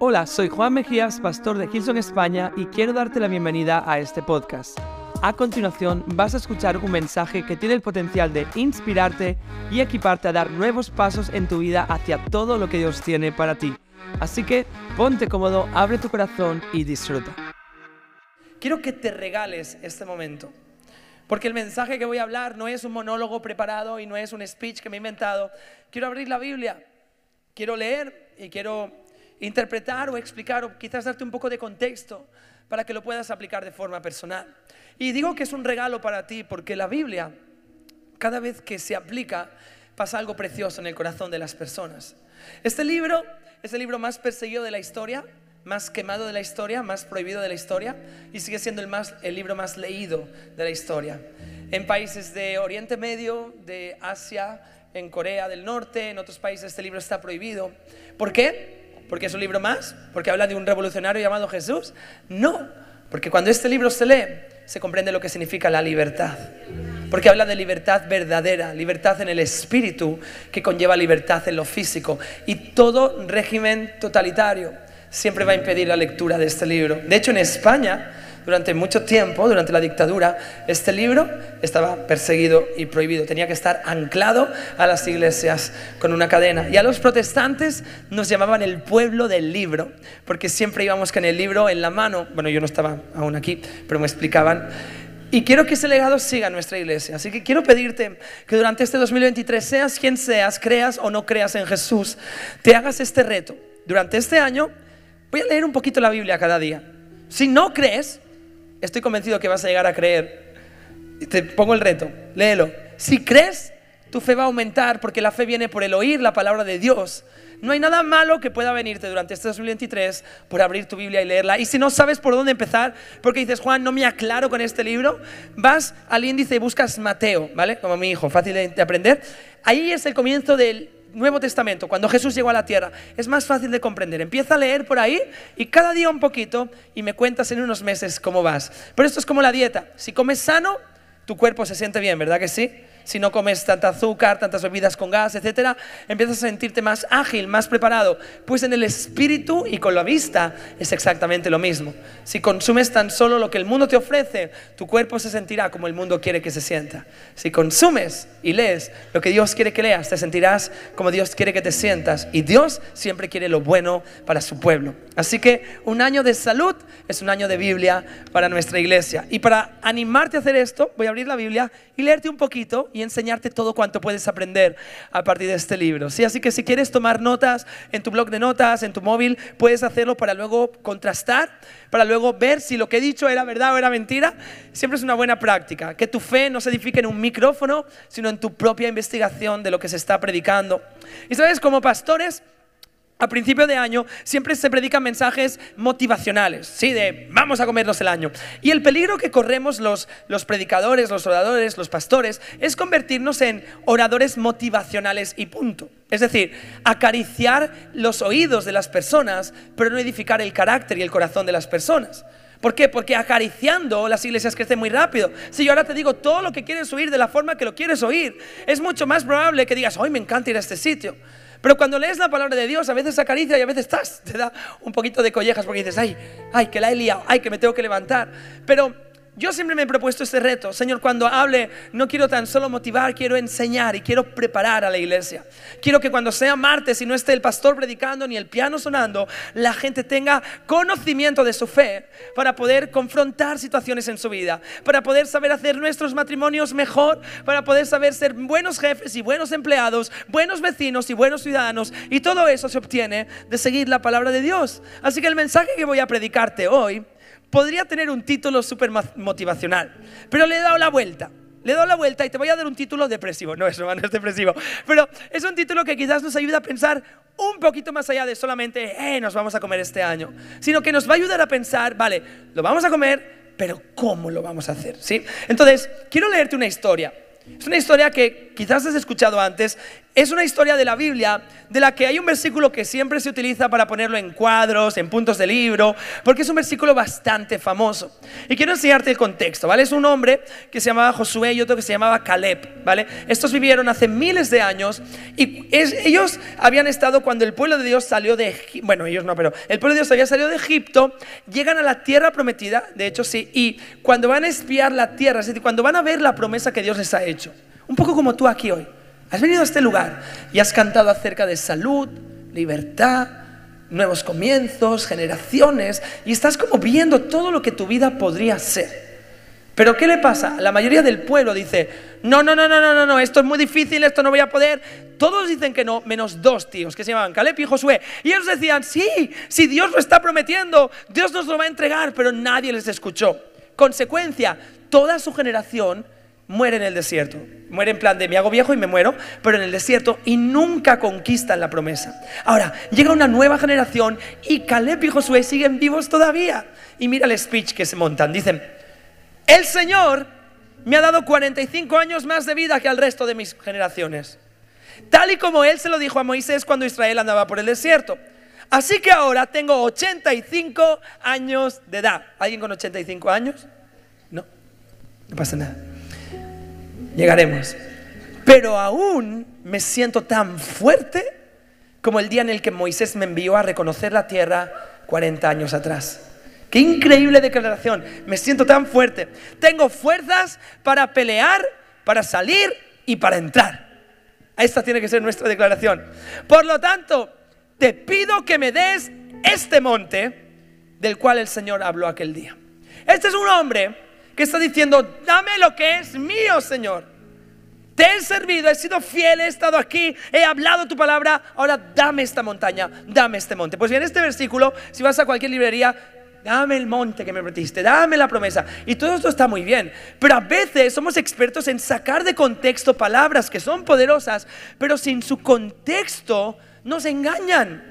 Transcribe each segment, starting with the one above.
Hola, soy Juan Mejías, pastor de Hilson España, y quiero darte la bienvenida a este podcast. A continuación vas a escuchar un mensaje que tiene el potencial de inspirarte y equiparte a dar nuevos pasos en tu vida hacia todo lo que Dios tiene para ti. Así que ponte cómodo, abre tu corazón y disfruta. Quiero que te regales este momento. Porque el mensaje que voy a hablar no es un monólogo preparado y no es un speech que me he inventado. Quiero abrir la Biblia, quiero leer y quiero interpretar o explicar o quizás darte un poco de contexto para que lo puedas aplicar de forma personal. Y digo que es un regalo para ti porque la Biblia, cada vez que se aplica, pasa algo precioso en el corazón de las personas. Este libro es el libro más perseguido de la historia, más quemado de la historia, más prohibido de la historia y sigue siendo el, más, el libro más leído de la historia. En países de Oriente Medio, de Asia, en Corea del Norte, en otros países este libro está prohibido. ¿Por qué? Porque es un libro más, porque habla de un revolucionario llamado Jesús. No, porque cuando este libro se lee, se comprende lo que significa la libertad. Porque habla de libertad verdadera, libertad en el espíritu, que conlleva libertad en lo físico. Y todo régimen totalitario siempre va a impedir la lectura de este libro. De hecho, en España, durante mucho tiempo, durante la dictadura, este libro estaba perseguido y prohibido. Tenía que estar anclado a las iglesias con una cadena. Y a los protestantes nos llamaban el pueblo del libro, porque siempre íbamos con el libro en la mano. Bueno, yo no estaba aún aquí, pero me explicaban. Y quiero que ese legado siga en nuestra iglesia. Así que quiero pedirte que durante este 2023, seas quien seas, creas o no creas en Jesús, te hagas este reto. Durante este año voy a leer un poquito la Biblia cada día. Si no crees, estoy convencido que vas a llegar a creer. Te pongo el reto, léelo. Si crees, tu fe va a aumentar porque la fe viene por el oír la palabra de Dios. No hay nada malo que pueda venirte durante este 2023 por abrir tu Biblia y leerla. Y si no sabes por dónde empezar, porque dices, Juan, no me aclaro con este libro, vas al índice y buscas Mateo, ¿vale? Como mi hijo, fácil de aprender. Ahí es el comienzo del Nuevo Testamento, cuando Jesús llegó a la tierra, es más fácil de comprender. Empieza a leer por ahí y cada día un poquito y me cuentas en unos meses cómo vas. Pero esto es como la dieta. Si comes sano, tu cuerpo se siente bien, ¿verdad que sí? Si no comes tanta azúcar, tantas bebidas con gas, etcétera, empiezas a sentirte más ágil, más preparado. Pues en el espíritu y con la vista es exactamente lo mismo. Si consumes tan solo lo que el mundo te ofrece, tu cuerpo se sentirá como el mundo quiere que se sienta. Si consumes y lees lo que Dios quiere que leas, te sentirás como Dios quiere que te sientas. Y Dios siempre quiere lo bueno para su pueblo. Así que un año de salud es un año de Biblia para nuestra iglesia. Y para animarte a hacer esto, voy a abrir la Biblia y leerte un poquito y enseñarte todo cuanto puedes aprender a partir de este libro. ¿sí? Así que si quieres tomar notas en tu blog de notas, en tu móvil, puedes hacerlo para luego contrastar, para luego ver si lo que he dicho era verdad o era mentira. Siempre es una buena práctica. Que tu fe no se edifique en un micrófono, sino en tu propia investigación de lo que se está predicando. Y sabes, como pastores, a principio de año siempre se predican mensajes motivacionales, ¿sí? De vamos a comernos el año. Y el peligro que corremos los, los predicadores, los oradores, los pastores, es convertirnos en oradores motivacionales y punto. Es decir, acariciar los oídos de las personas, pero no edificar el carácter y el corazón de las personas. ¿Por qué? Porque acariciando las iglesias crecen muy rápido. Si yo ahora te digo todo lo que quieres oír de la forma que lo quieres oír, es mucho más probable que digas, hoy me encanta ir a este sitio. Pero cuando lees la palabra de Dios, a veces acaricia y a veces estás, te da un poquito de collejas porque dices, ay, ay, que la he liado, ay, que me tengo que levantar. Pero yo siempre me he propuesto este reto. Señor, cuando hable, no quiero tan solo motivar, quiero enseñar y quiero preparar a la iglesia. Quiero que cuando sea martes y no esté el pastor predicando ni el piano sonando, la gente tenga conocimiento de su fe para poder confrontar situaciones en su vida, para poder saber hacer nuestros matrimonios mejor, para poder saber ser buenos jefes y buenos empleados, buenos vecinos y buenos ciudadanos. Y todo eso se obtiene de seguir la palabra de Dios. Así que el mensaje que voy a predicarte hoy podría tener un título súper motivacional, pero le he dado la vuelta. Le he dado la vuelta y te voy a dar un título depresivo. No, eso no es depresivo. Pero es un título que quizás nos ayuda a pensar un poquito más allá de solamente, eh, nos vamos a comer este año. Sino que nos va a ayudar a pensar, vale, lo vamos a comer, pero ¿cómo lo vamos a hacer? ¿Sí? Entonces, quiero leerte una historia. Es una historia que quizás has escuchado antes. Es una historia de la Biblia de la que hay un versículo que siempre se utiliza para ponerlo en cuadros, en puntos de libro, porque es un versículo bastante famoso. Y quiero enseñarte el contexto, ¿vale? Es un hombre que se llamaba Josué y otro que se llamaba Caleb, ¿vale? Estos vivieron hace miles de años y ellos habían estado cuando el pueblo de Dios salió de Egipto, bueno, ellos no, pero el pueblo de Dios había salido de Egipto, llegan a la tierra prometida, de hecho sí, y cuando van a espiar la tierra, es decir, cuando van a ver la promesa que Dios les ha hecho, un poco como tú aquí hoy. Has venido a este lugar y has cantado acerca de salud, libertad, nuevos comienzos, generaciones, y estás como viendo todo lo que tu vida podría ser. Pero ¿qué le pasa? La mayoría del pueblo dice, no, no, no, no, no, no, no, esto es muy difícil, esto no voy a poder. Todos dicen que no, menos dos tíos que se llamaban Caleb y Josué. Y ellos decían, sí, si Dios lo está prometiendo, Dios nos lo va a entregar, pero nadie les escuchó. Consecuencia, toda su generación muere en el desierto. Muere en plan de me hago viejo y me muero, pero en el desierto y nunca conquistan la promesa. Ahora, llega una nueva generación y Caleb y Josué siguen vivos todavía. Y mira el speech que se montan. Dicen, el Señor me ha dado 45 años más de vida que al resto de mis generaciones. Tal y como Él se lo dijo a Moisés cuando Israel andaba por el desierto. Así que ahora tengo 85 años de edad. ¿Alguien con 85 años? No, no pasa nada llegaremos. Pero aún me siento tan fuerte como el día en el que Moisés me envió a reconocer la tierra 40 años atrás. Qué increíble declaración. Me siento tan fuerte. Tengo fuerzas para pelear, para salir y para entrar. Esta tiene que ser nuestra declaración. Por lo tanto, te pido que me des este monte del cual el Señor habló aquel día. Este es un hombre que está diciendo, dame lo que es mío, Señor. Te he servido, he sido fiel, he estado aquí, he hablado tu palabra, ahora dame esta montaña, dame este monte. Pues bien, este versículo, si vas a cualquier librería, dame el monte que me prometiste, dame la promesa. Y todo esto está muy bien, pero a veces somos expertos en sacar de contexto palabras que son poderosas, pero sin su contexto nos engañan.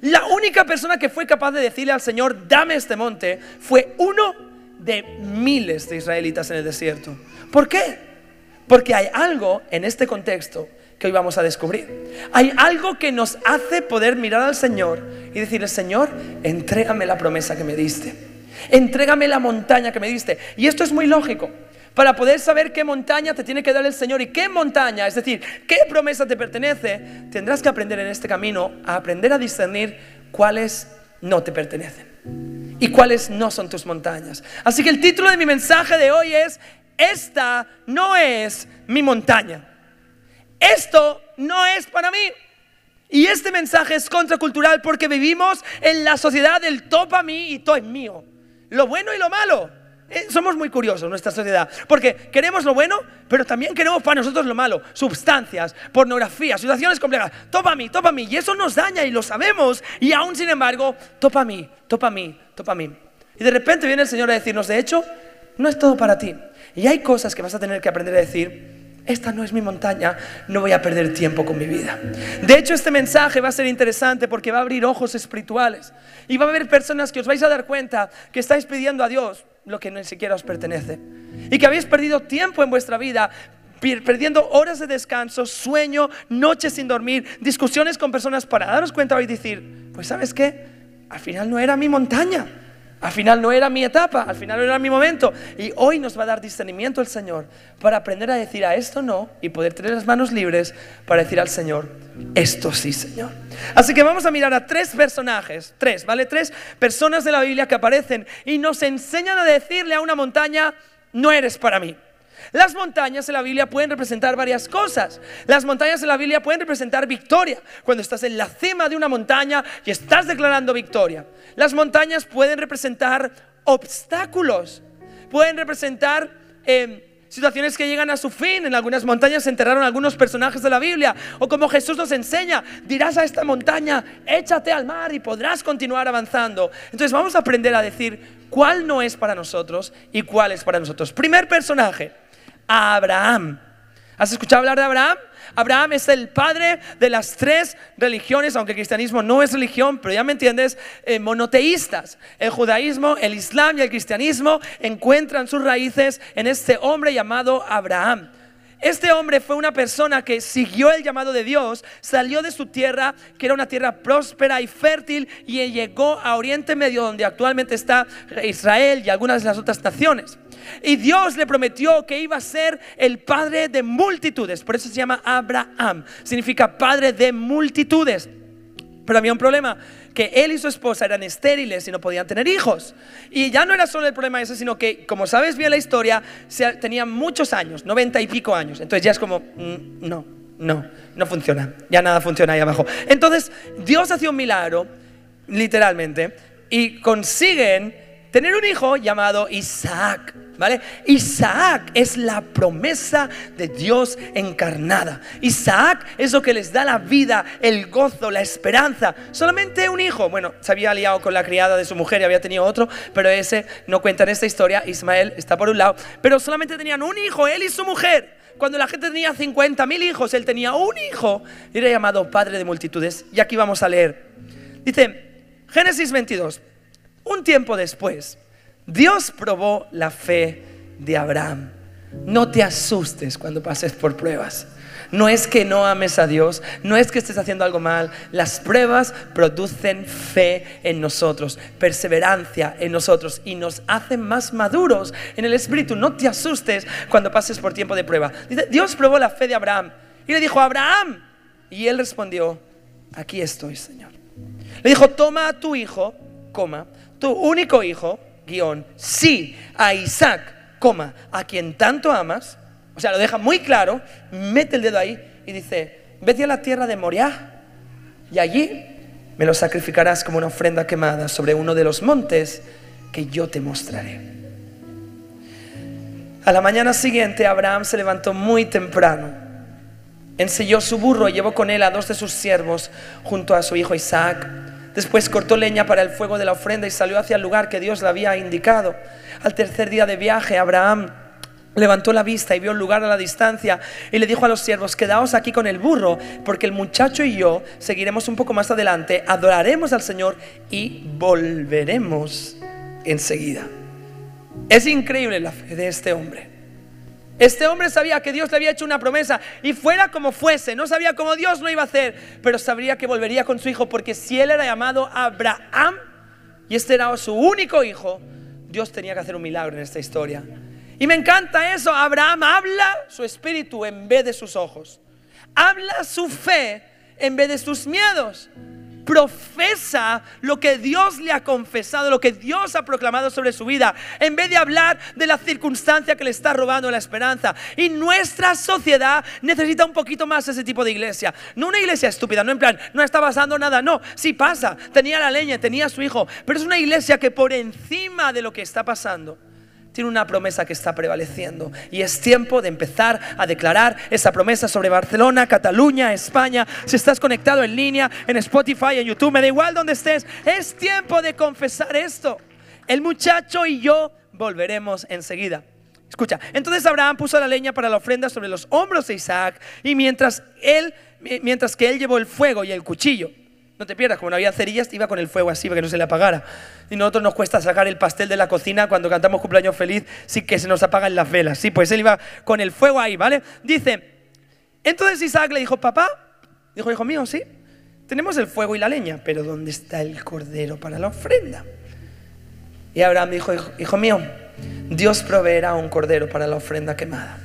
La única persona que fue capaz de decirle al Señor, dame este monte, fue uno de miles de israelitas en el desierto. ¿Por qué? Porque hay algo en este contexto que hoy vamos a descubrir. Hay algo que nos hace poder mirar al Señor y decirle, Señor, entrégame la promesa que me diste. Entrégame la montaña que me diste. Y esto es muy lógico. Para poder saber qué montaña te tiene que dar el Señor y qué montaña, es decir, qué promesa te pertenece, tendrás que aprender en este camino a aprender a discernir cuáles no te pertenecen y cuáles no son tus montañas. Así que el título de mi mensaje de hoy es, esta no es mi montaña. Esto no es para mí. Y este mensaje es contracultural porque vivimos en la sociedad del a mí y todo es mío. Lo bueno y lo malo. Eh, somos muy curiosos nuestra sociedad, porque queremos lo bueno, pero también queremos para nosotros lo malo. Sustancias, pornografía, situaciones complejas. Topa mí, topa mí. Y eso nos daña y lo sabemos. Y aún sin embargo, topa mí, topa mí, topa mí. Y de repente viene el Señor a decirnos, de hecho, no es todo para ti. Y hay cosas que vas a tener que aprender a decir, esta no es mi montaña, no voy a perder tiempo con mi vida. De hecho, este mensaje va a ser interesante porque va a abrir ojos espirituales. Y va a haber personas que os vais a dar cuenta que estáis pidiendo a Dios lo que ni siquiera os pertenece. Y que habéis perdido tiempo en vuestra vida perdiendo horas de descanso, sueño, noches sin dormir, discusiones con personas para daros cuenta y decir, pues sabes qué, al final no era mi montaña. Al final no era mi etapa, al final no era mi momento. Y hoy nos va a dar discernimiento el Señor para aprender a decir a esto no y poder tener las manos libres para decir al Señor, esto sí, Señor. Así que vamos a mirar a tres personajes, tres, ¿vale? Tres personas de la Biblia que aparecen y nos enseñan a decirle a una montaña, no eres para mí. Las montañas en la Biblia pueden representar varias cosas. Las montañas en la Biblia pueden representar victoria. Cuando estás en la cima de una montaña y estás declarando victoria. Las montañas pueden representar obstáculos. Pueden representar em, situaciones que llegan a su fin. En algunas montañas se enterraron algunos personajes de la Biblia. O como Jesús nos enseña, dirás a esta montaña, échate al mar y podrás continuar avanzando. Entonces vamos a aprender a decir cuál no es para nosotros y cuál es para nosotros. Primer personaje a Abraham. ¿Has escuchado hablar de Abraham? Abraham es el padre de las tres religiones, aunque el cristianismo no es religión, pero ya me entiendes, eh, monoteístas. El judaísmo, el islam y el cristianismo encuentran sus raíces en este hombre llamado Abraham. Este hombre fue una persona que siguió el llamado de Dios, salió de su tierra, que era una tierra próspera y fértil, y llegó a Oriente Medio, donde actualmente está Israel y algunas de las otras naciones. Y Dios le prometió que iba a ser el padre de multitudes, por eso se llama Abraham, significa padre de multitudes. Pero había un problema, que él y su esposa eran estériles y no podían tener hijos. Y ya no era solo el problema ese, sino que, como sabes bien la historia, tenían muchos años, noventa y pico años. Entonces ya es como, mm, no, no, no funciona. Ya nada funciona ahí abajo. Entonces Dios hace un milagro, literalmente, y consiguen tener un hijo llamado Isaac. ¿Vale? Isaac es la promesa de Dios encarnada. Isaac es lo que les da la vida, el gozo, la esperanza. Solamente un hijo. Bueno, se había liado con la criada de su mujer y había tenido otro, pero ese no cuenta en esta historia. Ismael está por un lado, pero solamente tenían un hijo, él y su mujer. Cuando la gente tenía 50 mil hijos, él tenía un hijo y era llamado padre de multitudes. Y aquí vamos a leer. Dice Génesis 22. Un tiempo después. Dios probó la fe de Abraham. No te asustes cuando pases por pruebas. No es que no ames a Dios, no es que estés haciendo algo mal. Las pruebas producen fe en nosotros, perseverancia en nosotros y nos hacen más maduros en el espíritu. No te asustes cuando pases por tiempo de prueba. Dios probó la fe de Abraham y le dijo, Abraham. Y él respondió, aquí estoy, Señor. Le dijo, toma a tu hijo, coma, tu único hijo guion, sí a Isaac, coma, a quien tanto amas, o sea, lo deja muy claro, mete el dedo ahí y dice, vete a la tierra de Moriah y allí me lo sacrificarás como una ofrenda quemada sobre uno de los montes que yo te mostraré. A la mañana siguiente Abraham se levantó muy temprano, ensilló su burro y llevó con él a dos de sus siervos junto a su hijo Isaac Después cortó leña para el fuego de la ofrenda y salió hacia el lugar que Dios le había indicado. Al tercer día de viaje, Abraham levantó la vista y vio el lugar a la distancia y le dijo a los siervos, quedaos aquí con el burro, porque el muchacho y yo seguiremos un poco más adelante, adoraremos al Señor y volveremos enseguida. Es increíble la fe de este hombre. Este hombre sabía que Dios le había hecho una promesa y fuera como fuese, no sabía cómo Dios lo iba a hacer, pero sabría que volvería con su hijo porque si él era llamado Abraham y este era su único hijo, Dios tenía que hacer un milagro en esta historia. Y me encanta eso, Abraham habla su espíritu en vez de sus ojos, habla su fe en vez de sus miedos profesa lo que Dios le ha confesado, lo que Dios ha proclamado sobre su vida, en vez de hablar de la circunstancia que le está robando la esperanza. Y nuestra sociedad necesita un poquito más ese tipo de iglesia. No una iglesia estúpida, no en plan, no está pasando nada, no, sí pasa, tenía la leña, tenía su hijo, pero es una iglesia que por encima de lo que está pasando, tiene una promesa que está prevaleciendo y es tiempo de empezar a declarar esa promesa sobre Barcelona, Cataluña, España. Si estás conectado en línea, en Spotify, en YouTube, me da igual donde estés, es tiempo de confesar esto. El muchacho y yo volveremos enseguida. Escucha, entonces Abraham puso la leña para la ofrenda sobre los hombros de Isaac y mientras él mientras que él llevó el fuego y el cuchillo no te pierdas, como no había cerillas, iba con el fuego así para que no se le apagara. Y nosotros nos cuesta sacar el pastel de la cocina cuando cantamos cumpleaños feliz, sí que se nos apagan las velas. Sí, pues él iba con el fuego ahí, ¿vale? Dice, entonces Isaac le dijo, papá, dijo, hijo mío, sí, tenemos el fuego y la leña, pero ¿dónde está el cordero para la ofrenda? Y Abraham dijo, hijo mío, Dios proveerá un cordero para la ofrenda quemada.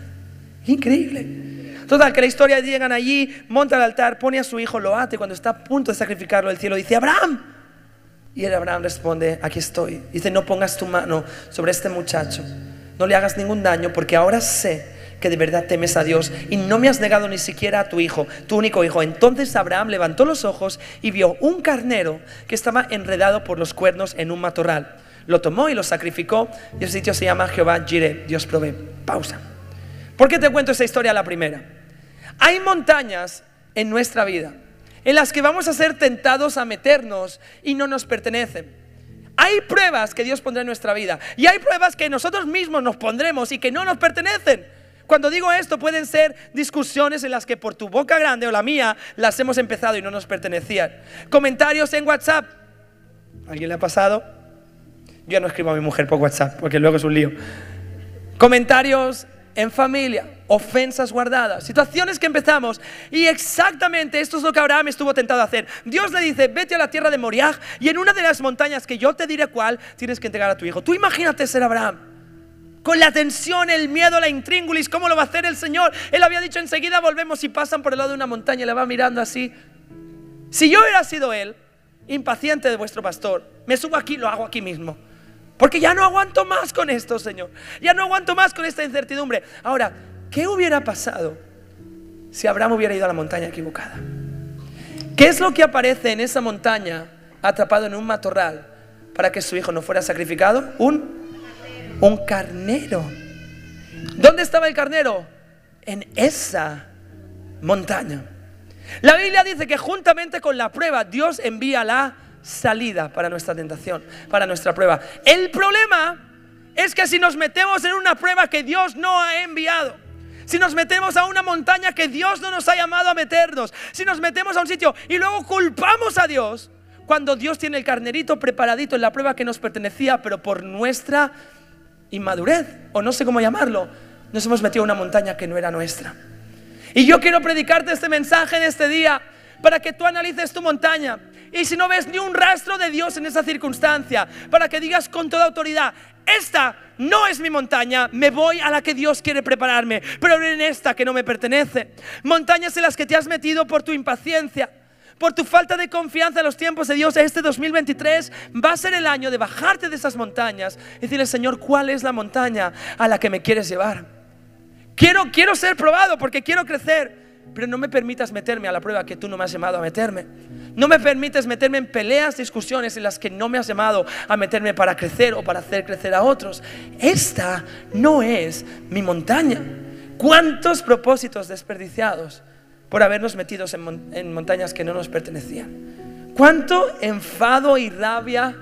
Increíble. Total, que la historia llegan allí, monta el altar, pone a su hijo, lo ate cuando está a punto de sacrificarlo, el cielo dice, Abraham. Y el Abraham responde, aquí estoy. Dice, no pongas tu mano sobre este muchacho, no le hagas ningún daño, porque ahora sé que de verdad temes a Dios y no me has negado ni siquiera a tu hijo, tu único hijo. Entonces Abraham levantó los ojos y vio un carnero que estaba enredado por los cuernos en un matorral. Lo tomó y lo sacrificó y el sitio se llama Jehová Jireh, Dios provee. Pausa. ¿Por qué te cuento esa historia la primera? Hay montañas en nuestra vida en las que vamos a ser tentados a meternos y no nos pertenecen. Hay pruebas que Dios pondrá en nuestra vida y hay pruebas que nosotros mismos nos pondremos y que no nos pertenecen. Cuando digo esto pueden ser discusiones en las que por tu boca grande o la mía las hemos empezado y no nos pertenecían. Comentarios en WhatsApp. ¿Alguien le ha pasado? Yo no escribo a mi mujer por WhatsApp porque luego es un lío. Comentarios en familia, ofensas guardadas, situaciones que empezamos y exactamente esto es lo que Abraham estuvo tentado a hacer. Dios le dice, vete a la tierra de Moriah y en una de las montañas que yo te diré cuál, tienes que entregar a tu hijo. Tú imagínate ser Abraham. Con la tensión, el miedo, la intríngulis, ¿cómo lo va a hacer el Señor? Él había dicho enseguida volvemos y pasan por el lado de una montaña y le va mirando así. Si yo hubiera sido él, impaciente de vuestro pastor, me subo aquí, lo hago aquí mismo. Porque ya no aguanto más con esto, Señor. Ya no aguanto más con esta incertidumbre. Ahora, ¿qué hubiera pasado si Abraham hubiera ido a la montaña equivocada? ¿Qué es lo que aparece en esa montaña atrapado en un matorral para que su hijo no fuera sacrificado? Un, un carnero. ¿Dónde estaba el carnero? En esa montaña. La Biblia dice que juntamente con la prueba Dios envía la salida para nuestra tentación, para nuestra prueba. El problema es que si nos metemos en una prueba que Dios no ha enviado, si nos metemos a una montaña que Dios no nos ha llamado a meternos, si nos metemos a un sitio y luego culpamos a Dios, cuando Dios tiene el carnerito preparadito en la prueba que nos pertenecía, pero por nuestra inmadurez, o no sé cómo llamarlo, nos hemos metido a una montaña que no era nuestra. Y yo quiero predicarte este mensaje de este día para que tú analices tu montaña. Y si no ves ni un rastro de Dios en esa circunstancia, para que digas con toda autoridad, esta no es mi montaña, me voy a la que Dios quiere prepararme, pero en esta que no me pertenece. Montañas en las que te has metido por tu impaciencia, por tu falta de confianza en los tiempos de Dios. Este 2023 va a ser el año de bajarte de esas montañas y decirle, Señor, ¿cuál es la montaña a la que me quieres llevar? Quiero, quiero ser probado porque quiero crecer pero no me permitas meterme a la prueba que tú no me has llamado a meterme. No me permites meterme en peleas, discusiones en las que no me has llamado a meterme para crecer o para hacer crecer a otros. Esta no es mi montaña. ¿Cuántos propósitos desperdiciados por habernos metido en, en montañas que no nos pertenecían? ¿Cuánto enfado y rabia,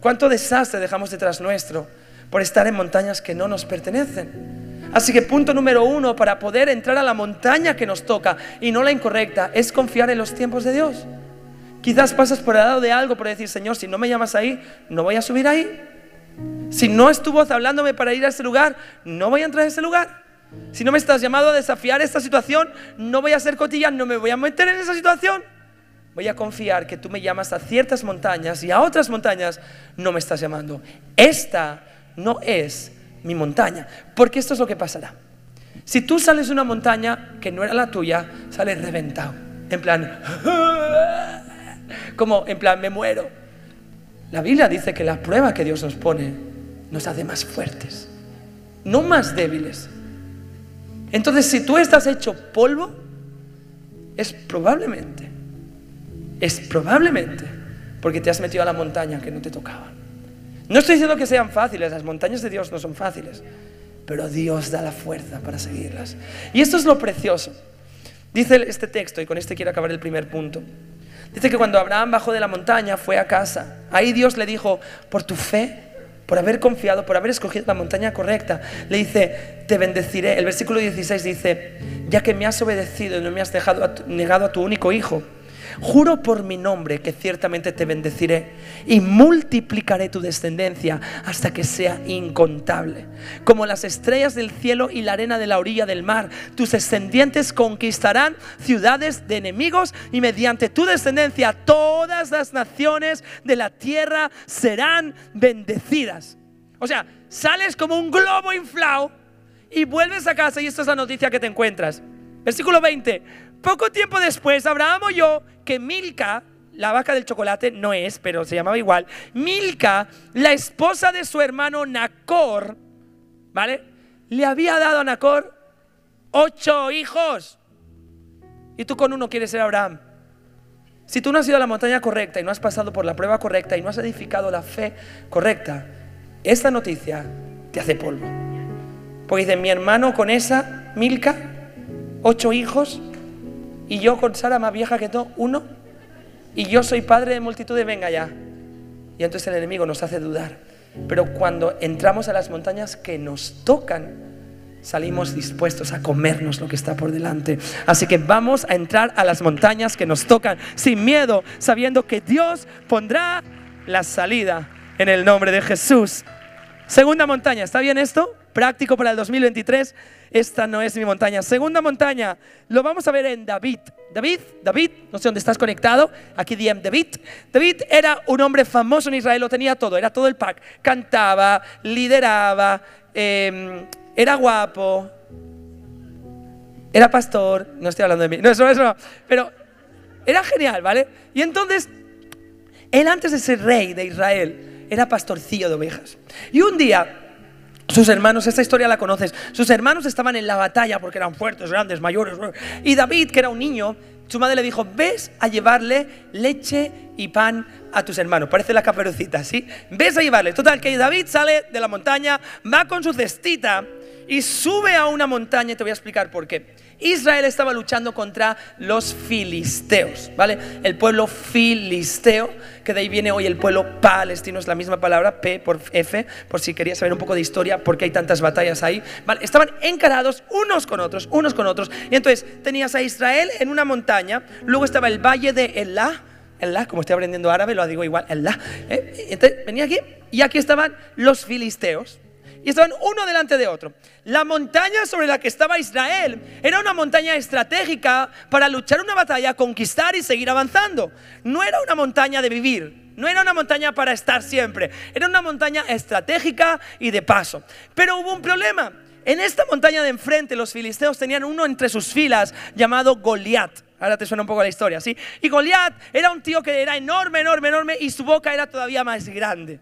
cuánto desastre dejamos detrás nuestro por estar en montañas que no nos pertenecen? Así que punto número uno para poder entrar a la montaña que nos toca y no la incorrecta es confiar en los tiempos de Dios. Quizás pasas por el lado de algo por decir, Señor, si no me llamas ahí, no voy a subir ahí. Si no es tu voz hablándome para ir a ese lugar, no voy a entrar a ese lugar. Si no me estás llamado a desafiar esta situación, no voy a ser cotilla, no me voy a meter en esa situación. Voy a confiar que tú me llamas a ciertas montañas y a otras montañas no me estás llamando. Esta no es mi montaña. Porque esto es lo que pasará. Si tú sales de una montaña que no era la tuya, sales reventado. En plan, como en plan, me muero. La Biblia dice que la prueba que Dios nos pone nos hace más fuertes, no más débiles. Entonces, si tú estás hecho polvo, es probablemente, es probablemente porque te has metido a la montaña que no te tocaba. No estoy diciendo que sean fáciles, las montañas de Dios no son fáciles, pero Dios da la fuerza para seguirlas. Y esto es lo precioso. Dice este texto, y con este quiero acabar el primer punto. Dice que cuando Abraham bajó de la montaña, fue a casa. Ahí Dios le dijo, por tu fe, por haber confiado, por haber escogido la montaña correcta, le dice, te bendeciré. El versículo 16 dice, ya que me has obedecido y no me has dejado negado a tu único hijo Juro por mi nombre que ciertamente te bendeciré y multiplicaré tu descendencia hasta que sea incontable. Como las estrellas del cielo y la arena de la orilla del mar, tus descendientes conquistarán ciudades de enemigos y mediante tu descendencia todas las naciones de la tierra serán bendecidas. O sea, sales como un globo inflado y vuelves a casa y esta es la noticia que te encuentras. Versículo 20. Poco tiempo después, Abraham oyó que Milka, la vaca del chocolate no es, pero se llamaba igual, Milka, la esposa de su hermano Nacor, ¿vale? Le había dado a Nacor ocho hijos. Y tú con uno quieres ser Abraham. Si tú no has ido a la montaña correcta y no has pasado por la prueba correcta y no has edificado la fe correcta, esta noticia te hace polvo. Porque dice, mi hermano con esa, Milka, ocho hijos, y yo con Sara más vieja que tú, uno, y yo soy padre de multitudes, venga ya. Y entonces el enemigo nos hace dudar. Pero cuando entramos a las montañas que nos tocan, salimos dispuestos a comernos lo que está por delante. Así que vamos a entrar a las montañas que nos tocan sin miedo, sabiendo que Dios pondrá la salida en el nombre de Jesús. Segunda montaña, ¿está bien esto? Práctico para el 2023. Esta no es mi montaña. Segunda montaña, lo vamos a ver en David. David, David, no sé dónde estás conectado, aquí DM David. David era un hombre famoso en Israel, lo tenía todo, era todo el pack. Cantaba, lideraba, em, era guapo, era pastor, no estoy hablando de mí, no, eso, eso pero era genial, ¿vale? Y entonces, él antes de ser rey de Israel, era pastorcillo de ovejas. Y un día, sus hermanos, esta historia la conoces, sus hermanos estaban en la batalla porque eran fuertes, grandes, mayores. Y David, que era un niño, su madre le dijo, ves a llevarle leche y pan a tus hermanos. Parece la caperucita, ¿sí? Ves a llevarle. Total, que David sale de la montaña, va con su cestita y sube a una montaña te voy a explicar por qué. Israel estaba luchando contra los filisteos, ¿vale? El pueblo filisteo, que de ahí viene hoy el pueblo palestino, es la misma palabra, P por F, por si querías saber un poco de historia, porque hay tantas batallas ahí, ¿vale? Estaban encarados unos con otros, unos con otros. Y entonces tenías a Israel en una montaña, luego estaba el valle de Elá, Elá, como estoy aprendiendo árabe, lo digo igual, Elá. ¿eh? Venía aquí y aquí estaban los filisteos y estaban uno delante de otro. La montaña sobre la que estaba Israel era una montaña estratégica para luchar una batalla, conquistar y seguir avanzando. No era una montaña de vivir, no era una montaña para estar siempre, era una montaña estratégica y de paso. Pero hubo un problema. En esta montaña de enfrente los filisteos tenían uno entre sus filas llamado Goliat. Ahora te suena un poco la historia, ¿sí? Y Goliat era un tío que era enorme, enorme, enorme y su boca era todavía más grande.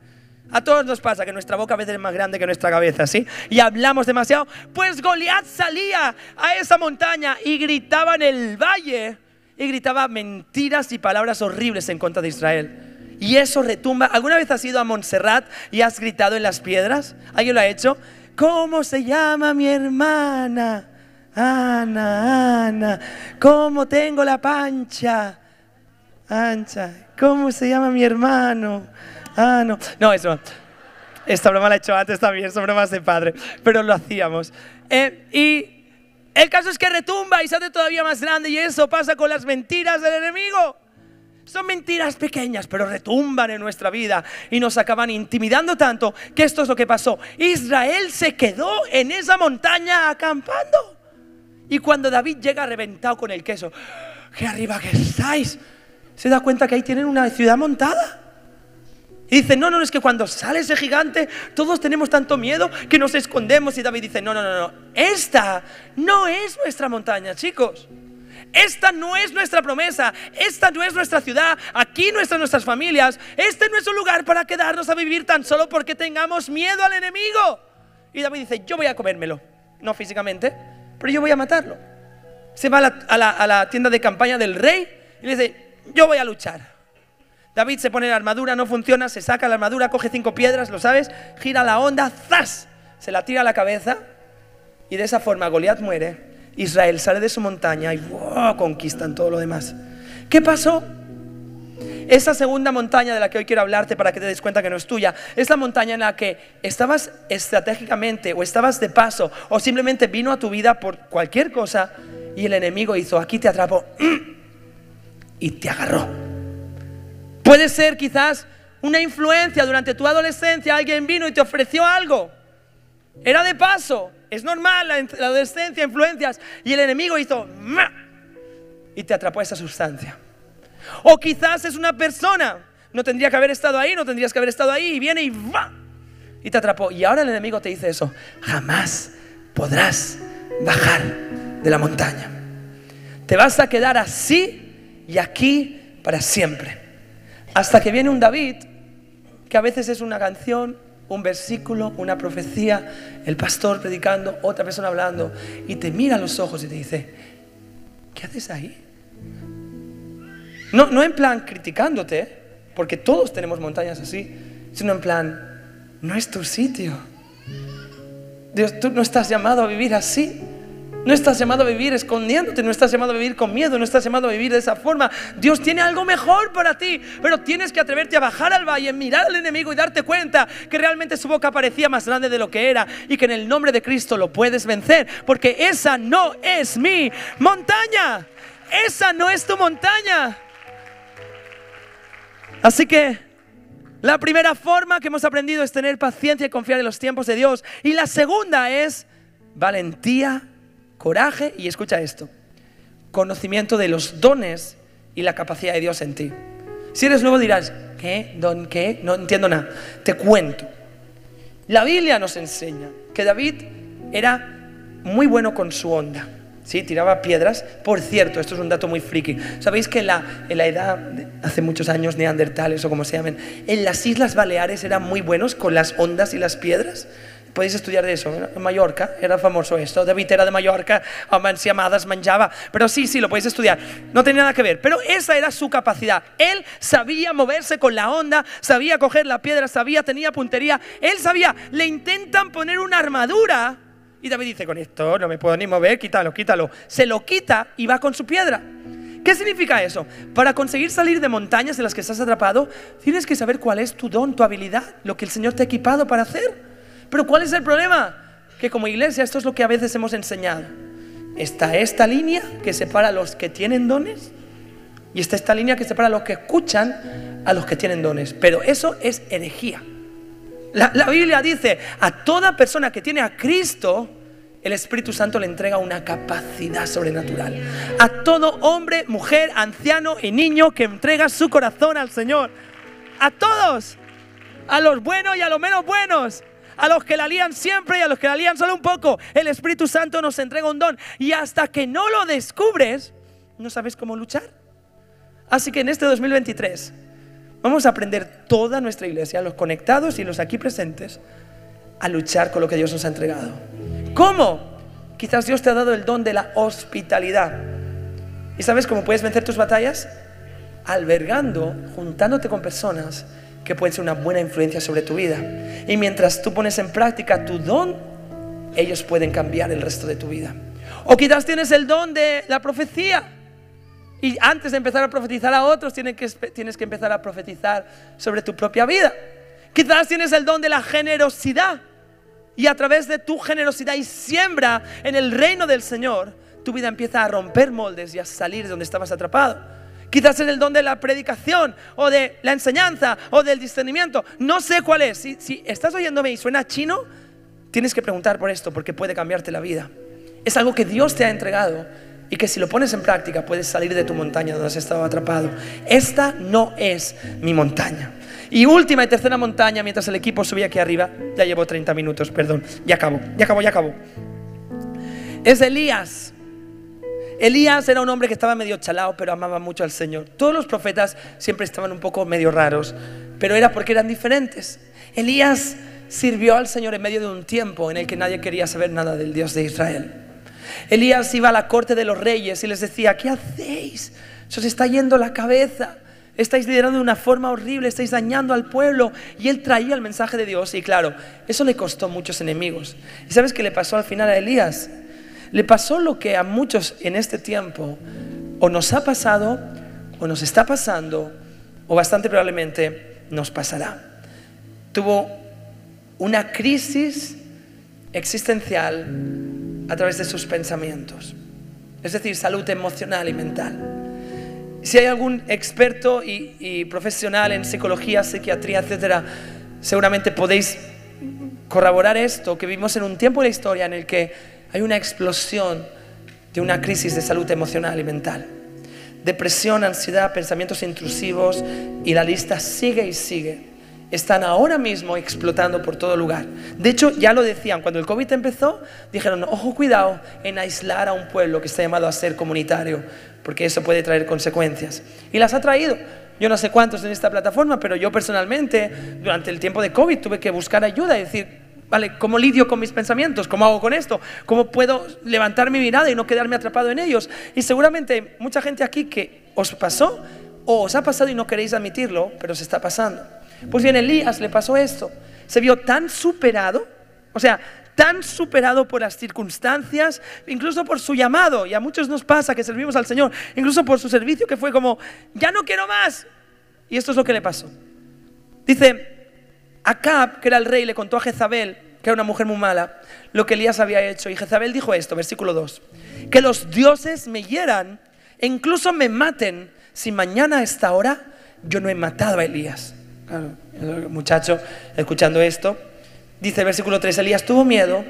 A todos nos pasa que nuestra boca a veces es más grande que nuestra cabeza, ¿sí? Y hablamos demasiado. Pues Goliat salía a esa montaña y gritaba en el valle y gritaba mentiras y palabras horribles en contra de Israel. Y eso retumba. ¿Alguna vez has ido a Montserrat y has gritado en las piedras? ¿Alguien lo ha hecho? ¿Cómo se llama mi hermana? Ana, Ana. ¿Cómo tengo la pancha? Ancha. ¿Cómo se llama mi hermano? Ah, no. No, eso. Esta broma la he hecho antes también, son bromas de padre, pero lo hacíamos. Eh, y el caso es que retumba y se hace todavía más grande y eso pasa con las mentiras del enemigo. Son mentiras pequeñas, pero retumban en nuestra vida y nos acaban intimidando tanto que esto es lo que pasó. Israel se quedó en esa montaña acampando. Y cuando David llega reventado con el queso, que arriba que estáis, se da cuenta que ahí tienen una ciudad montada. Y dice, no, no, es que cuando sale ese gigante, todos tenemos tanto miedo que nos escondemos. Y David dice, no, no, no, no, esta no es nuestra montaña, chicos. Esta no es nuestra promesa, esta no es nuestra ciudad, aquí no están nuestras familias, este no es un lugar para quedarnos a vivir tan solo porque tengamos miedo al enemigo. Y David dice, yo voy a comérmelo, no físicamente, pero yo voy a matarlo. Se va a la, a la, a la tienda de campaña del rey y le dice, yo voy a luchar. David se pone la armadura, no funciona, se saca la armadura, coge cinco piedras, ¿lo sabes? Gira la onda, ¡zas! Se la tira a la cabeza y de esa forma Goliat muere. Israel sale de su montaña y conquistan todo lo demás. ¿Qué pasó? Esa segunda montaña de la que hoy quiero hablarte para que te des cuenta que no es tuya, es la montaña en la que estabas estratégicamente o estabas de paso o simplemente vino a tu vida por cualquier cosa y el enemigo hizo, aquí te atrapó y te agarró. Puede ser quizás una influencia durante tu adolescencia, alguien vino y te ofreció algo. Era de paso, es normal la, adolescencia, influencias, y el enemigo hizo y te atrapó esa sustancia. O quizás es una persona, no tendría que haber estado ahí, no tendrías que haber estado ahí, y viene y y te atrapó. Y ahora el enemigo te dice eso, jamás podrás bajar de la montaña. Te vas a quedar así y aquí para siempre. Hasta que viene un David, que a veces es una canción, un versículo, una profecía, el pastor predicando, otra persona hablando, y te mira los ojos y te dice, ¿qué haces ahí? No, no en plan criticándote, porque todos tenemos montañas así, sino en plan, no es tu sitio. Dios, tú no estás llamado a vivir así. No estás llamado a vivir escondiéndote, no estás llamado a vivir con miedo, no estás llamado a vivir de esa forma. Dios tiene algo mejor para ti, pero tienes que atreverte a bajar al valle, mirar al enemigo y darte cuenta que realmente su boca parecía más grande de lo que era y que en el nombre de Cristo lo puedes vencer, porque esa no es mi montaña. Esa no es tu montaña. Así que La primera forma que hemos aprendido es tener paciencia y confiar en los tiempos de Dios. Y la segunda es valentía, coraje y escucha esto, conocimiento de los dones y la capacidad de Dios en ti. Si eres nuevo dirás, ¿qué? ¿Don qué? No entiendo nada. Te cuento. La Biblia nos enseña que David era muy bueno con su onda. ¿sí? Tiraba piedras. Por cierto, esto es un dato muy friki. ¿Sabéis que en la, en la edad, hace muchos años, neandertales o como se llamen, en las Islas Baleares eran muy buenos con las ondas y las piedras? Podéis estudiar de eso. En Mallorca era famoso esto. David era de Mallorca, amas y amadas manjaba. Pero sí, sí, lo podéis estudiar. No tenía nada que ver. Pero esa era su capacidad. Él sabía moverse con la onda, sabía coger la piedra, sabía, tenía puntería. Él sabía, le intentan poner una armadura. Y David dice, con esto no me puedo ni mover, quítalo, quítalo. Se lo quita y va con su piedra. ¿Qué significa eso? Para conseguir salir de montañas en las que estás atrapado, tienes que saber cuál es tu don, tu habilidad, lo que el Señor te ha equipado para hacer. Pero ¿cuál es el problema? Que como iglesia esto es lo que a veces hemos enseñado. Está esta línea que separa a los que tienen dones y está esta línea que separa a los que escuchan a los que tienen dones. Pero eso es herejía. La, la Biblia dice, a toda persona que tiene a Cristo, el Espíritu Santo le entrega una capacidad sobrenatural. A todo hombre, mujer, anciano y niño que entrega su corazón al Señor. A todos. A los buenos y a los menos buenos a los que la lían siempre y a los que la lían solo un poco. El Espíritu Santo nos entrega un don y hasta que no lo descubres, no sabes cómo luchar. Así que en este 2023 vamos a aprender toda nuestra iglesia, los conectados y los aquí presentes, a luchar con lo que Dios nos ha entregado. ¿Cómo? Quizás Dios te ha dado el don de la hospitalidad. ¿Y sabes cómo puedes vencer tus batallas? Albergando, juntándote con personas que pueden ser una buena influencia sobre tu vida. Y mientras tú pones en práctica tu don, ellos pueden cambiar el resto de tu vida. O quizás tienes el don de la profecía. Y antes de empezar a profetizar a otros, tienes que, tienes que empezar a profetizar sobre tu propia vida. Quizás tienes el don de la generosidad. Y a través de tu generosidad y siembra en el reino del Señor, tu vida empieza a romper moldes y a salir de donde estabas atrapado. Quizás es el don de la predicación o de la enseñanza o del discernimiento. No sé cuál es. Si, estás oyéndome y suena chino, tienes que preguntar por esto porque puede cambiarte la vida. Es algo que Dios te ha entregado y que si lo pones en práctica puedes salir de tu montaña donde has estado atrapado. Esta no es mi montaña. Y última y tercera montaña, mientras el equipo subía aquí arriba, ya llevo 30 minutos, perdón, ya acabo, ya acabo, ya acabo. Es Elías. Elías era un hombre que estaba medio chalado, pero amaba mucho al Señor. Todos los profetas siempre estaban un poco medio raros, pero era porque eran diferentes. Elías sirvió al Señor en medio de un tiempo en el que nadie quería saber nada del Dios de Israel. Elías iba a la corte de los reyes y les decía, ¿qué hacéis? Se os está yendo la cabeza. Estáis liderando de una forma horrible, estáis dañando al pueblo. Y él traía el mensaje de Dios. Y claro, eso le costó muchos enemigos. ¿Y sabes qué le pasó al final a Elías? Le pasó lo que a muchos en este tiempo o nos ha pasado, o nos está pasando, o bastante probablemente nos pasará. Tuvo una crisis existencial a través de sus pensamientos, es decir, salud emocional y mental. Si hay algún experto y, profesional en psicología, psiquiatría, etcétera, seguramente podéis corroborar esto, que vivimos en un tiempo de la historia en el que hay una explosión de una crisis de salud emocional y mental. Depresión, ansiedad, pensamientos intrusivos y la lista sigue y sigue. Están ahora mismo explotando por todo lugar. De hecho, ya lo decían, cuando el COVID empezó, dijeron, ojo cuidado en aislar a un pueblo que está llamado a ser comunitario, porque eso puede traer consecuencias. Y las ha traído. Yo no sé cuántos en esta plataforma, pero yo personalmente, durante el tiempo de COVID, tuve que buscar ayuda y decir, ¿Vale? ¿Cómo lidio con mis pensamientos? ¿Cómo hago con esto? ¿Cómo puedo levantar mi mirada y no quedarme atrapado en ellos? Y seguramente mucha gente aquí que os pasó o os ha pasado y no queréis admitirlo, pero se está pasando. Pues bien, Elías le pasó esto. Se vio tan superado, o sea, tan superado por las circunstancias, incluso por su llamado, y a muchos nos pasa que servimos al Señor, incluso por su servicio que fue como, ya no quiero más. Y esto es lo que le pasó. Dice, Acab, que era el rey, le contó a Jezabel, que era una mujer muy mala, lo que Elías había hecho. Y Jezabel dijo esto, versículo 2, que los dioses me hieran e incluso me maten si mañana a esta hora yo no he matado a Elías. Claro, el muchacho, escuchando esto, dice versículo 3, Elías tuvo miedo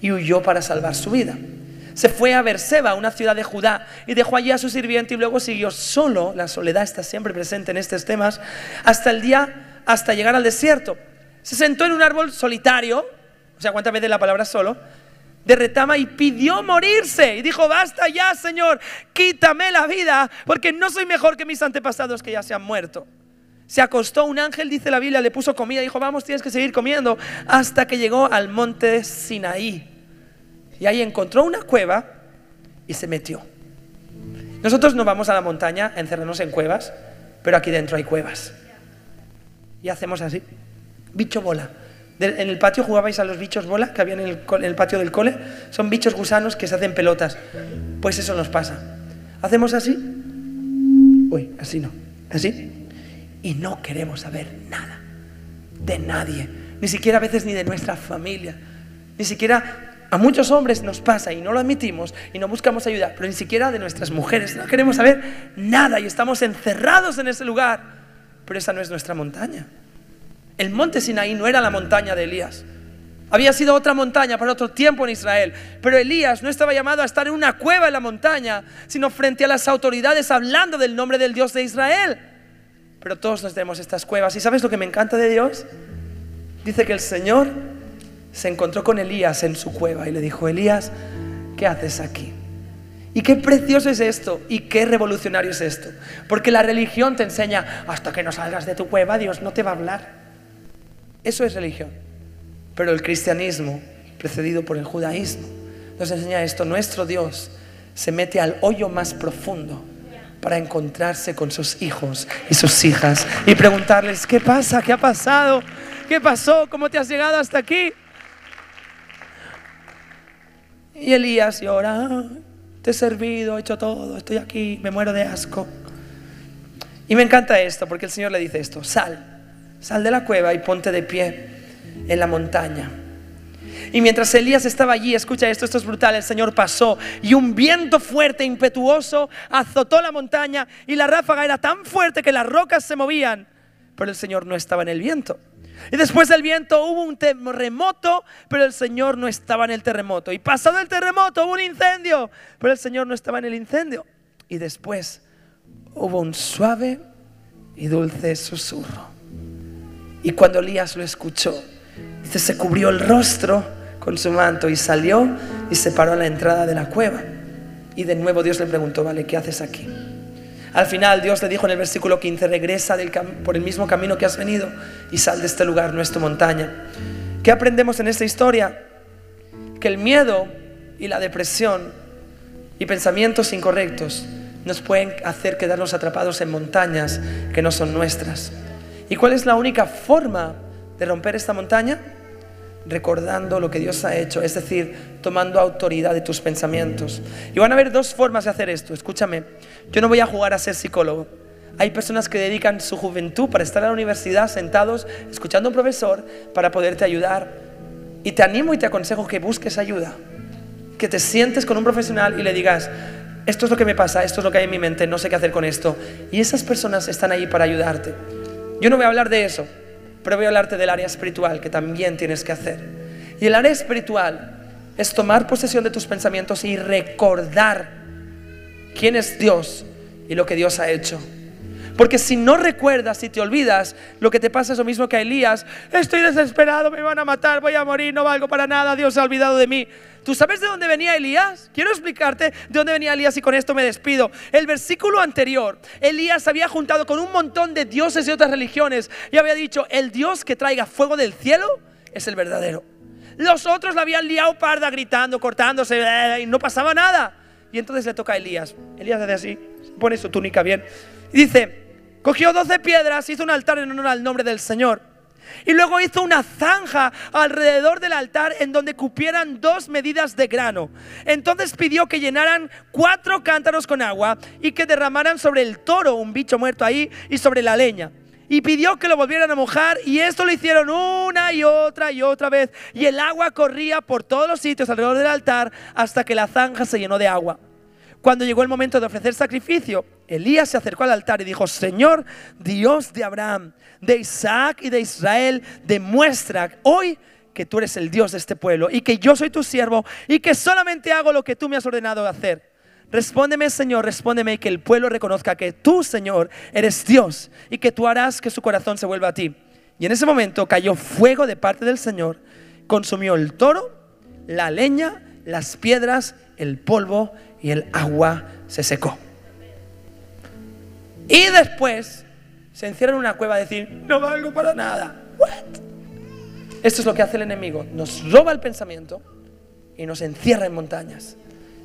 y huyó para salvar su vida. Se fue a Berseba, una ciudad de Judá, y dejó allí a su sirviente y luego siguió solo, la soledad está siempre presente en estos temas, hasta el día, hasta llegar al desierto. Se sentó en un árbol solitario, o sea, ¿cuántas veces la palabra solo? De retama y pidió morirse. Y dijo, basta ya, Señor, quítame la vida, porque no soy mejor que mis antepasados que ya se han muerto. Se acostó un ángel, dice la Biblia, le puso comida, dijo, vamos, tienes que seguir comiendo, hasta que llegó al monte Sinaí. Y ahí encontró una cueva y se metió. Nosotros no vamos a la montaña a encerrarnos en cuevas, pero aquí dentro hay cuevas. Y hacemos así, bicho bola. En el patio jugabais a los bichos bola que había en el, en el patio del cole. Son bichos gusanos que se hacen pelotas. Pues eso nos pasa. Hacemos así. Uy, así no. Así. Y no queremos saber nada de nadie. Ni siquiera a veces ni de nuestra familia. Ni siquiera a muchos hombres nos pasa y no lo admitimos y no buscamos ayuda, pero ni siquiera de nuestras mujeres. No queremos saber nada y estamos encerrados en ese lugar. Pero esa no es nuestra montaña. El monte Sinaí no era la montaña de Elías. Había sido otra montaña para otro tiempo en Israel. Pero Elías no estaba llamado a estar en una cueva en la montaña, sino frente a las autoridades hablando del nombre del Dios de Israel. Pero todos nos tenemos estas cuevas. ¿Y sabes lo que me encanta de Dios? Dice que el Señor se encontró con Elías en su cueva y le dijo, Elías, ¿qué haces aquí? Y qué precioso es esto y qué revolucionario es esto. Porque la religión te enseña, hasta que no salgas de tu cueva, Dios no te va a hablar. Eso es religión. Pero el cristianismo, precedido por el judaísmo, nos enseña esto. Nuestro Dios se mete al hoyo más profundo para encontrarse con sus hijos y sus hijas y preguntarles, ¿qué pasa? ¿Qué ha pasado? ¿Qué pasó? ¿Cómo te has llegado hasta aquí? Y Elías llora, he servido, he hecho todo, estoy aquí, me muero de asco. Y me encanta esto, porque el Señor le dice esto, sal, sal de la cueva y ponte de pie en la montaña. Y mientras Elías estaba allí, escucha esto, esto es brutal, el Señor pasó y un viento fuerte, impetuoso, azotó la montaña y la ráfaga era tan fuerte que las rocas se movían, pero el Señor no estaba en el viento. Y después del viento hubo un terremoto, pero el Señor no estaba en el terremoto. Y pasado el terremoto hubo un incendio, pero el Señor no estaba en el incendio. Y después hubo un suave y dulce susurro. Y cuando Elías lo escuchó, dice, se cubrió el rostro con su manto y salió y se paró a la entrada de la cueva. Y de nuevo Dios le preguntó, vale, ¿qué haces aquí? Al final Dios le dijo en el versículo 15, regresa por el mismo camino que has venido y sal de este lugar, nuestra montaña. ¿Qué aprendemos en esta historia? Que el miedo y la depresión y pensamientos incorrectos nos pueden hacer quedarnos atrapados en montañas que no son nuestras. ¿Y cuál es la única forma de romper esta montaña? Recordando lo que Dios ha hecho, es decir, tomando autoridad de tus pensamientos. Y van a haber dos formas de hacer esto, escúchame, yo no voy a jugar a ser psicólogo. Hay personas que dedican su juventud para estar en la universidad sentados, escuchando a un profesor para poderte ayudar. Y te animo y te aconsejo que busques ayuda, que te sientes con un profesional y le digas, esto es lo que me pasa, esto es lo que hay en mi mente, no sé qué hacer con esto. Y esas personas están ahí para ayudarte. Yo no voy a hablar de eso, pero voy a hablarte del área espiritual que también tienes que hacer. Y el área espiritual es tomar posesión de tus pensamientos y recordar quién es Dios y lo que Dios ha hecho. Porque si no recuerdas y te olvidas, lo que te pasa es lo mismo que a Elías. Estoy desesperado, me van a matar, voy a morir, no valgo para nada, Dios ha olvidado de mí. ¿Tú sabes de dónde venía Elías? Quiero explicarte de dónde venía Elías y con esto me despido. El versículo anterior, Elías había juntado con un montón de dioses de otras religiones y había dicho, el Dios que traiga fuego del cielo es el verdadero. Los otros la habían liado parda gritando, cortándose y no pasaba nada. Y entonces le toca a Elías. Elías hace así, pone su túnica bien. Y dice, Cogió doce piedras, hizo un altar en honor al nombre del Señor. Y luego hizo una zanja alrededor del altar en donde cupieran dos medidas de grano. Entonces pidió que llenaran cuatro cántaros con agua y que derramaran sobre el toro, un bicho muerto ahí, y sobre la leña. Y pidió que lo volvieran a mojar y esto lo hicieron una y otra y otra vez. Y el agua corría por todos los sitios alrededor del altar hasta que la zanja se llenó de agua. Cuando llegó el momento de ofrecer sacrificio, Elías se acercó al altar y dijo, Señor Dios de Abraham, de Isaac y de Israel, demuestra hoy que tú eres el Dios de este pueblo y que yo soy tu siervo y que solamente hago lo que tú me has ordenado hacer. Respóndeme, Señor, respóndeme que el pueblo reconozca que tú, Señor, eres Dios y que tú harás que su corazón se vuelva a ti. Y en ese momento cayó fuego de parte del Señor, consumió el toro, la leña, las piedras, el polvo y el agua se secó. Y después se encierra en una cueva a decir, no valgo para nada. Esto es lo que hace el enemigo. Nos roba el pensamiento y nos encierra en montañas.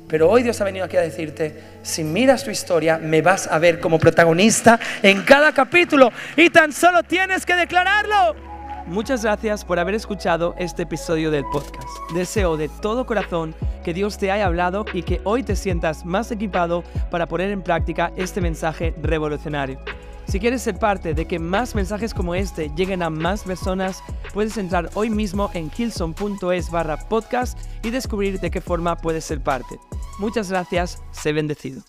Pero hoy Dios ha venido aquí a decirte, si miras tu historia, me vas a ver como protagonista en cada capítulo y tan solo tienes que declararlo. Muchas gracias por haber escuchado este episodio del podcast. Deseo de todo corazón que Dios te haya hablado y que hoy te sientas más equipado para poner en práctica este mensaje revolucionario. Si quieres ser parte de que más mensajes como este lleguen a más personas, puedes entrar hoy mismo en hilson.es barra podcast y descubrir de qué forma puedes ser parte. Muchas gracias, sé bendecido.